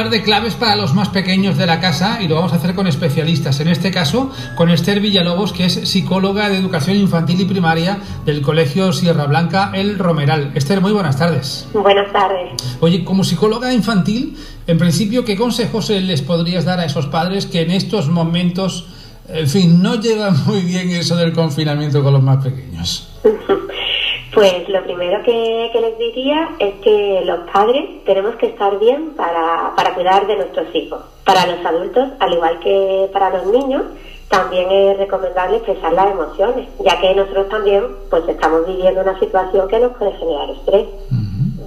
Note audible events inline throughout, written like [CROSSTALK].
hablar de claves para los más pequeños de la casa y lo vamos a hacer con especialistas. En este caso, con Esther Villalobos, que es psicóloga de educación infantil y primaria del Colegio Sierra Blanca El Romeral. Esther, muy buenas tardes. Buenas tardes. Oye, como psicóloga infantil, en principio, ¿qué consejos les podrías dar a esos padres que en estos momentos, en fin, no llevan muy bien eso del confinamiento con los más pequeños? Pues lo primero que, les diría es que los padres tenemos que estar bien para, para cuidar de nuestros hijos. Para los adultos, al igual que para los niños, también es recomendable expresar las emociones, ya que nosotros también pues estamos viviendo una situación que nos puede generar estrés.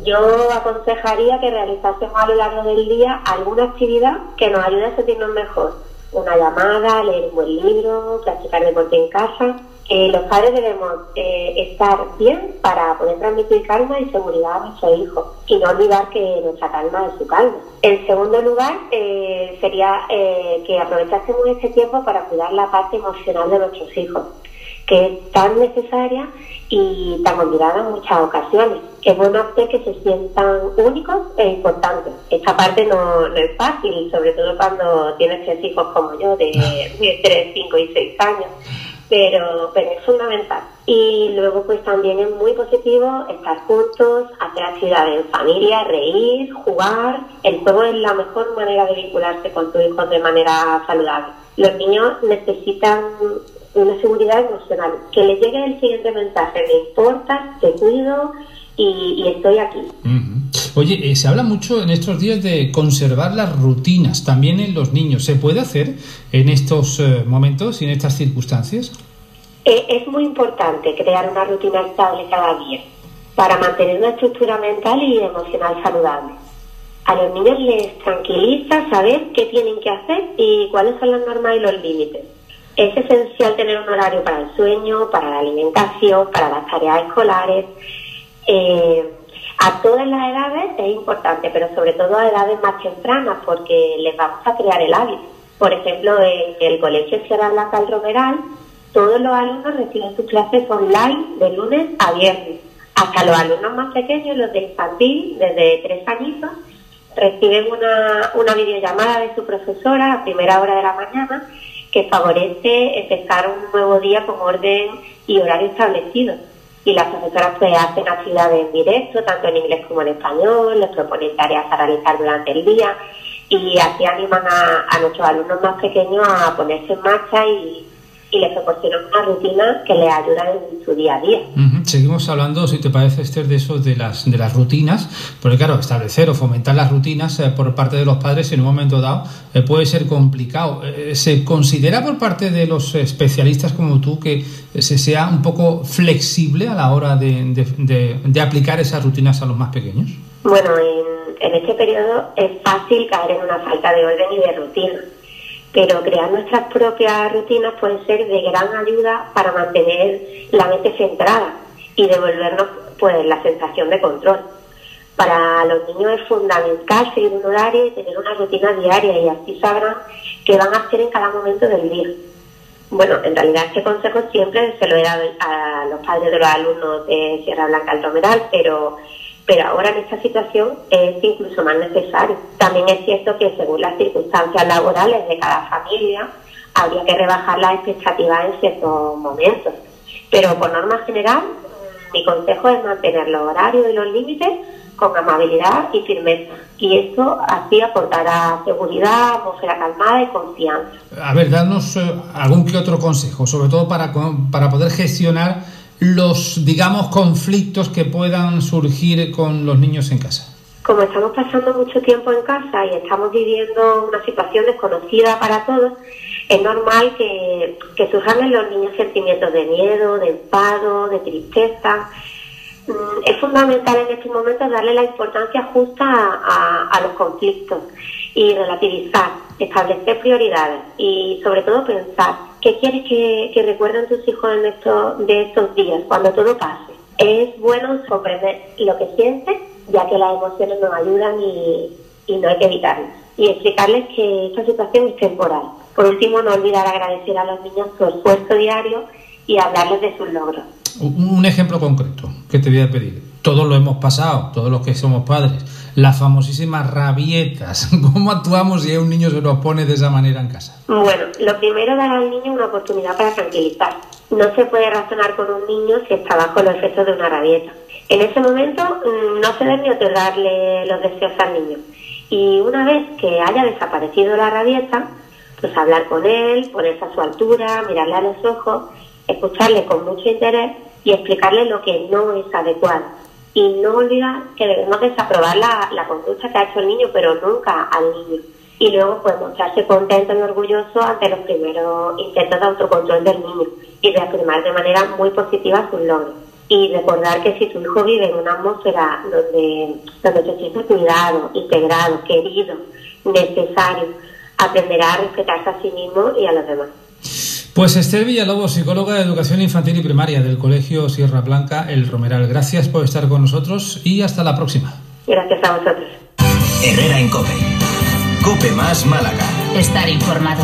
Yo aconsejaría que realizásemos a lo largo del día alguna actividad que nos ayude a sentirnos mejor. Una llamada, leer un buen libro, practicar deporte en casa eh, los padres debemos eh, estar bien para poder transmitir calma y seguridad a nuestro hijo y no olvidar que nuestra calma es su calma. En segundo lugar, eh, sería que aprovechásemos este tiempo para cuidar la parte emocional de nuestros hijos, que es tan necesaria y tan olvidada en muchas ocasiones. Es bueno hacer que se sientan únicos e importantes. Esta parte no, no es fácil, sobre todo cuando tienes tres hijos como yo, de, de 3, 5 y 6 años pero, pero es fundamental. Y luego pues también es muy positivo estar juntos, hacer actividades en familia, reír, jugar. El juego es la mejor manera de vincularse con tu hijo de manera saludable. Los niños necesitan una seguridad emocional, que les llegue el siguiente mensaje, me importa, te cuido y, estoy aquí. Oye, eh, se habla mucho en estos días de conservar las rutinas también en los niños. ¿Se puede hacer en estos eh, momentos y en estas circunstancias? Eh, es muy importante crear una rutina estable cada día para mantener una estructura mental y emocional saludable. A los niños les tranquiliza saber qué tienen que hacer y cuáles son las normas y los límites. Es esencial tener un horario para el sueño, para la alimentación, para las tareas escolares. Eh, a todas las edades es importante, pero sobre todo a edades más tempranas, porque les vamos a crear el hábito. Por ejemplo, en el Colegio Sierra Blanca del Romeral, todos los alumnos reciben sus clases online de lunes a viernes. Hasta los alumnos más pequeños, los de infantil, desde tres añitos, reciben una, una videollamada de su profesora a primera hora de la mañana que favorece empezar un nuevo día con orden y horario establecido y las profesoras pues hacen actividades en directo, tanto en inglés como en español, les proponen tareas a realizar durante el día y así animan a, a nuestros alumnos más pequeños a ponerse en marcha y, y les proporcionan una rutina que les ayuda en su día a día. Seguimos hablando, si te parece, Esther, de eso de las, de las rutinas, porque claro, establecer o fomentar las rutinas eh, por parte de los padres en un momento dado eh, puede ser complicado. Eh, ¿Se considera por parte de los especialistas como tú que se sea un poco flexible a la hora de, de, de, aplicar esas rutinas a los más pequeños? Bueno, en, en este periodo es fácil caer en una falta de orden y de rutina pero crear nuestras propias rutinas puede ser de gran ayuda para mantener la mente centrada y devolvernos pues la sensación de control. Para los niños es fundamental seguir un horario y tener una rutina diaria y así sabrán qué van a hacer en cada momento del día. Bueno, en realidad este consejo siempre se lo he dado a los padres de los alumnos de Sierra Blanca del Romeral, pero pero ahora en esta situación es incluso más necesario. También es cierto que según las circunstancias laborales de cada familia, habría que rebajar las expectativas en ciertos momentos. Pero por norma general, mi consejo es mantener los horarios y los límites con amabilidad y firmeza. Y esto así aportará seguridad, atmósfera calmada y confianza. A ver, darnos eh, algún que otro consejo, sobre todo para, para poder gestionar los, digamos, conflictos que puedan surgir con los niños en casa? Como estamos pasando mucho tiempo en casa y estamos viviendo una situación desconocida para todos, es normal que, que surjan en los niños sentimientos de miedo, de enfado, de tristeza. Mm, es fundamental en estos momentos darle la importancia justa a, los conflictos y relativizar, establecer prioridades y sobre todo pensar qué quieres que, recuerden tus hijos en esto, de estos días, cuando todo pase. Es bueno comprender lo que sienten, ya que las emociones nos ayudan y, y no hay que evitarlas. Y explicarles que esta situación es temporal. Por último, no olvidar agradecer a los niños su esfuerzo diario y hablarles de sus logros. Un ejemplo concreto que te voy a pedir. Todos lo hemos pasado, todos los que somos padres las famosísimas rabietas. [LAUGHS] ¿Cómo actuamos si un niño se nos pone de esa manera en casa? Bueno, lo primero dar al niño una oportunidad para tranquilizar. No se puede razonar con un niño si está bajo los efectos de una rabieta. En ese momento mm, no se debe otorgarle los deseos al niño. Y una vez que haya desaparecido la rabieta, pues hablar con él, ponerse a su altura, mirarle a los ojos, escucharle con mucho interés y explicarle lo que no es adecuado. Y no olvidar que debemos desaprobar la, la conducta que ha hecho el niño, pero nunca al niño. Y luego pues mostrarse contento y orgulloso ante los primeros intentos de autocontrol del niño y reafirmar de manera muy positiva sus logros. Y recordar que si tu hijo vive en una atmósfera donde, donde te sientes cuidado, integrado, querido, necesario, aprenderá a respetarse a sí mismo y a los demás. Pues Esther Villalobos, psicóloga de educación infantil y primaria del Colegio Sierra Blanca El Romeral. Gracias por estar con nosotros y hasta la próxima. Gracias a vosotros. Herrera en Cope. Cope más Málaga. Estar informado.